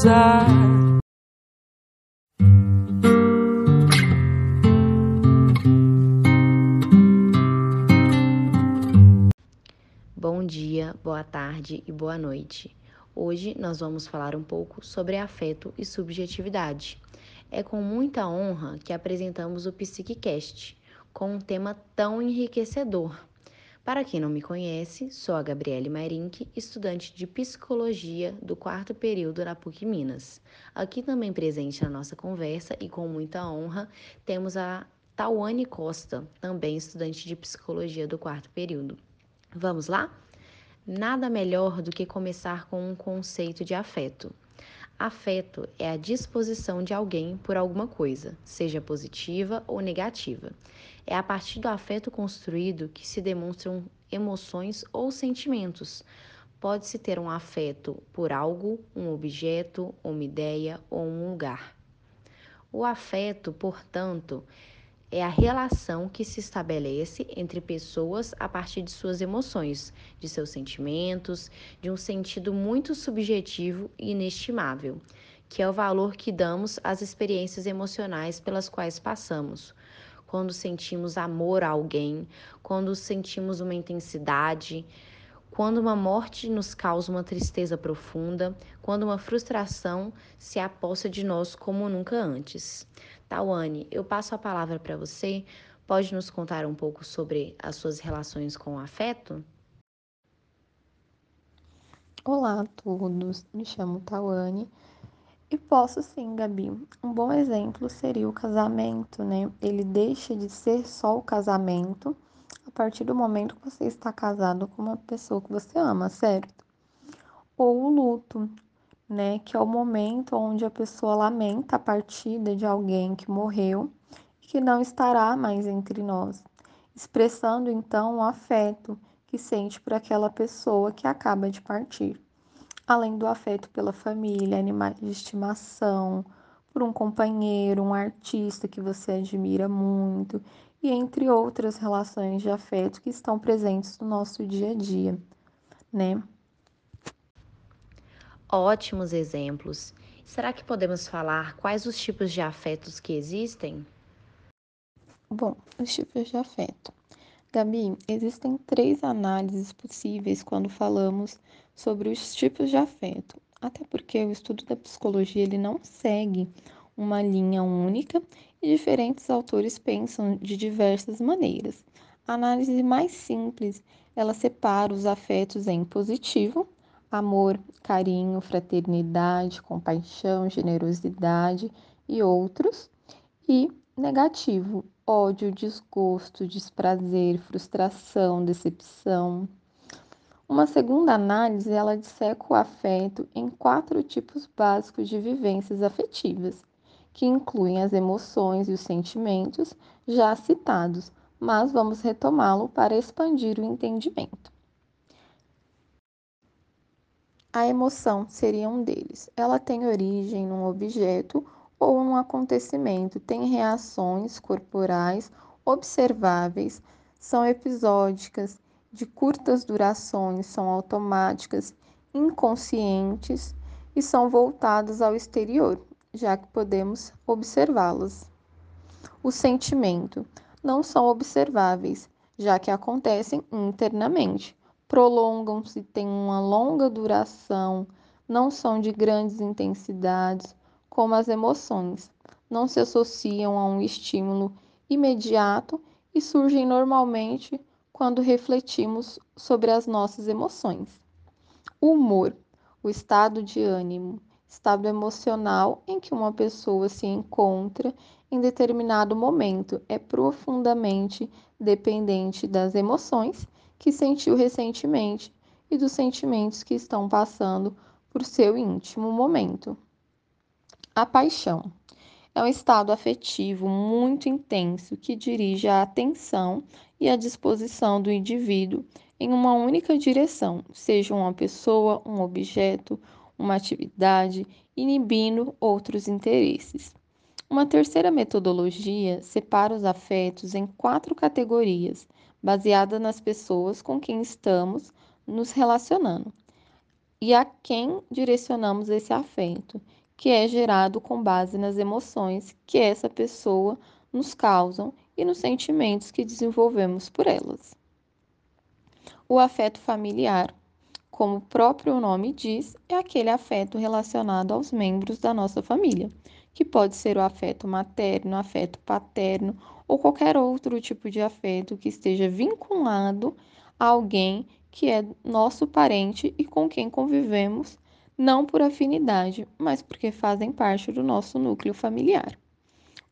recusar. Bom dia, boa tarde e boa noite. Hoje nós vamos falar um pouco sobre afeto e subjetividade. É com muita honra que apresentamos o PsiqueCast, com um tema tão enriquecedor. Para quem não me conhece, sou a Gabriele Mairink, estudante de Psicologia do quarto período na PUC Minas. Aqui também presente na nossa conversa e com muita honra, temos a Tawane Costa, também estudante de Psicologia do quarto período. Vamos lá? Nada melhor do que começar com um conceito de afeto. Afeto é a disposição de alguém por alguma coisa, seja positiva ou negativa. É a partir do afeto construído que se demonstram emoções ou sentimentos. Pode-se ter um afeto por algo, um objeto, uma ideia ou um lugar. O afeto, portanto, é a relação que se estabelece entre pessoas a partir de suas emoções, de seus sentimentos, de um sentido muito subjetivo e inestimável, que é o valor que damos às experiências emocionais pelas quais passamos. Quando sentimos amor a alguém, quando sentimos uma intensidade, quando uma morte nos causa uma tristeza profunda, quando uma frustração se aposta de nós como nunca antes. Tawane, eu passo a palavra para você. Pode nos contar um pouco sobre as suas relações com o afeto? Olá a todos, me chamo Tawane e posso sim, Gabi. Um bom exemplo seria o casamento, né? Ele deixa de ser só o casamento a partir do momento que você está casado com uma pessoa que você ama, certo? Ou o luto, né, que é o momento onde a pessoa lamenta a partida de alguém que morreu e que não estará mais entre nós, expressando então o afeto que sente por aquela pessoa que acaba de partir, além do afeto pela família, animais de estimação, por um companheiro, um artista que você admira muito, e entre outras relações de afeto que estão presentes no nosso dia a dia, né? Ótimos exemplos. Será que podemos falar quais os tipos de afetos que existem? Bom, os tipos de afeto. Gabi, existem três análises possíveis quando falamos sobre os tipos de afeto. Até porque o estudo da psicologia ele não segue uma linha única e diferentes autores pensam de diversas maneiras. A análise mais simples, ela separa os afetos em positivo, amor, carinho, fraternidade, compaixão, generosidade e outros, e negativo, ódio, desgosto, desprazer, frustração, decepção. Uma segunda análise, ela disseca o afeto em quatro tipos básicos de vivências afetivas, que incluem as emoções e os sentimentos já citados, mas vamos retomá-lo para expandir o entendimento. A emoção seria um deles. Ela tem origem num objeto ou num acontecimento, tem reações corporais observáveis, são episódicas, de curtas durações, são automáticas, inconscientes e são voltadas ao exterior, já que podemos observá-las. O sentimento não são observáveis, já que acontecem internamente prolongam-se, têm uma longa duração, não são de grandes intensidades, como as emoções, não se associam a um estímulo imediato e surgem normalmente quando refletimos sobre as nossas emoções. O humor, o estado de ânimo, estado emocional em que uma pessoa se encontra em determinado momento, é profundamente dependente das emoções que sentiu recentemente e dos sentimentos que estão passando por seu íntimo momento. A paixão é um estado afetivo muito intenso que dirige a atenção e a disposição do indivíduo em uma única direção, seja uma pessoa, um objeto, uma atividade, inibindo outros interesses. Uma terceira metodologia separa os afetos em quatro categorias, baseada nas pessoas com quem estamos nos relacionando. e a quem direcionamos esse afeto, que é gerado com base nas emoções que essa pessoa nos causam e nos sentimentos que desenvolvemos por elas. O afeto familiar, como o próprio nome diz, é aquele afeto relacionado aos membros da nossa família, que pode ser o afeto materno, afeto paterno ou qualquer outro tipo de afeto que esteja vinculado a alguém que é nosso parente e com quem convivemos, não por afinidade, mas porque fazem parte do nosso núcleo familiar.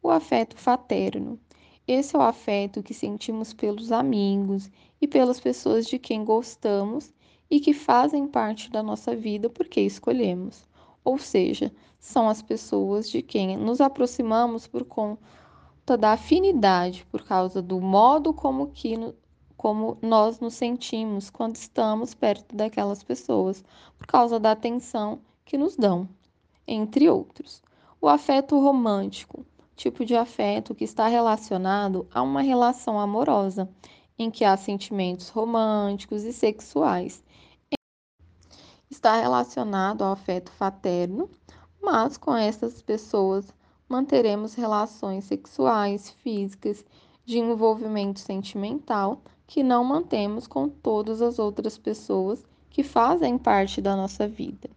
O afeto fraterno. Esse é o afeto que sentimos pelos amigos e pelas pessoas de quem gostamos e que fazem parte da nossa vida porque escolhemos. Ou seja, são as pessoas de quem nos aproximamos por conta da afinidade, por causa do modo como que como nós nos sentimos quando estamos perto daquelas pessoas, por causa da atenção que nos dão, entre outros. O afeto romântico, tipo de afeto que está relacionado a uma relação amorosa, em que há sentimentos românticos e sexuais. Está relacionado ao afeto fraterno, mas com essas pessoas manteremos relações sexuais, físicas, de envolvimento sentimental, que não mantemos com todas as outras pessoas que fazem parte da nossa vida.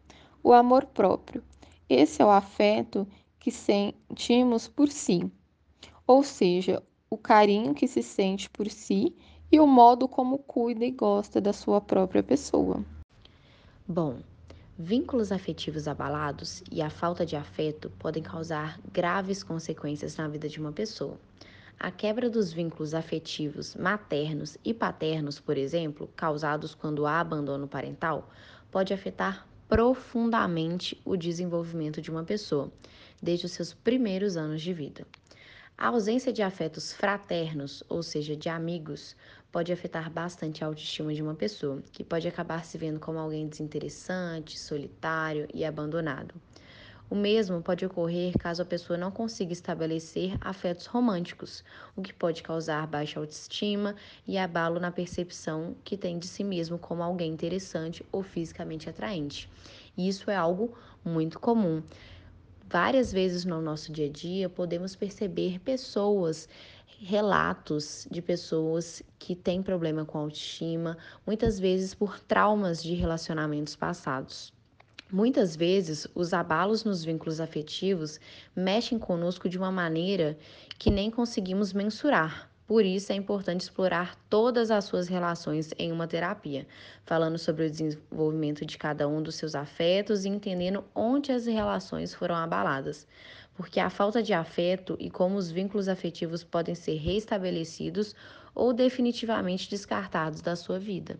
O amor próprio. Esse é o afeto que sentimos por si, ou seja, o carinho que se sente por si e o modo como cuida e gosta da sua própria pessoa. Bom, vínculos afetivos abalados e a falta de afeto podem causar graves consequências na vida de uma pessoa. A quebra dos vínculos afetivos maternos e paternos, por exemplo, causados quando há abandono parental, pode afetar profundamente o desenvolvimento de uma pessoa, desde os seus primeiros anos de vida. A ausência de afetos fraternos, ou seja, de amigos, pode afetar bastante a autoestima de uma pessoa, que pode acabar se vendo como alguém desinteressante, solitário e abandonado. O mesmo pode ocorrer caso a pessoa não consiga estabelecer afetos românticos, o que pode causar baixa autoestima e abalo na percepção que tem de si mesmo como alguém interessante ou fisicamente atraente. Isso é algo muito comum. Várias vezes no nosso dia a dia podemos perceber pessoas relatos de pessoas que têm problema com autoestima, muitas vezes por traumas de relacionamentos passados. Muitas vezes, os abalos nos vínculos afetivos mexem conosco de uma maneira que nem conseguimos mensurar. Por isso, é importante explorar todas as suas relações em uma terapia, falando sobre o desenvolvimento de cada um dos seus afetos e entendendo onde as relações foram abaladas. Porque a falta de afeto e como os vínculos afetivos podem ser restabelecidos ou definitivamente descartados da sua vida.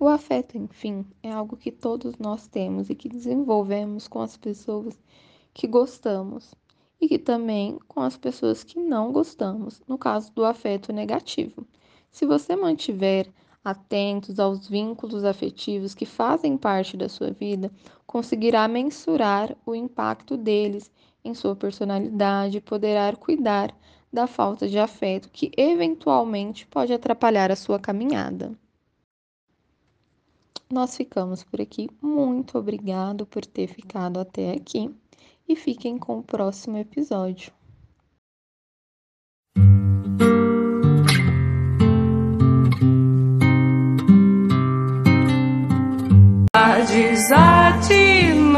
O afeto, enfim, é algo que todos nós temos e que desenvolvemos com as pessoas que gostamos e que também com as pessoas que não gostamos, no caso do afeto negativo. Se você mantiver atentos aos vínculos afetivos que fazem parte da sua vida, conseguirá mensurar o impacto deles em sua personalidade e poderá cuidar da falta de afeto que eventualmente pode atrapalhar a sua caminhada nós ficamos por aqui. Muito obrigado por ter ficado até aqui e fiquem com o próximo episódio. desatinou,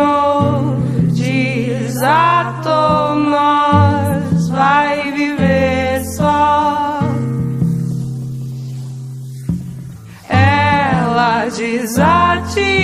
desatou nós, vai viver só. Ela desatinou.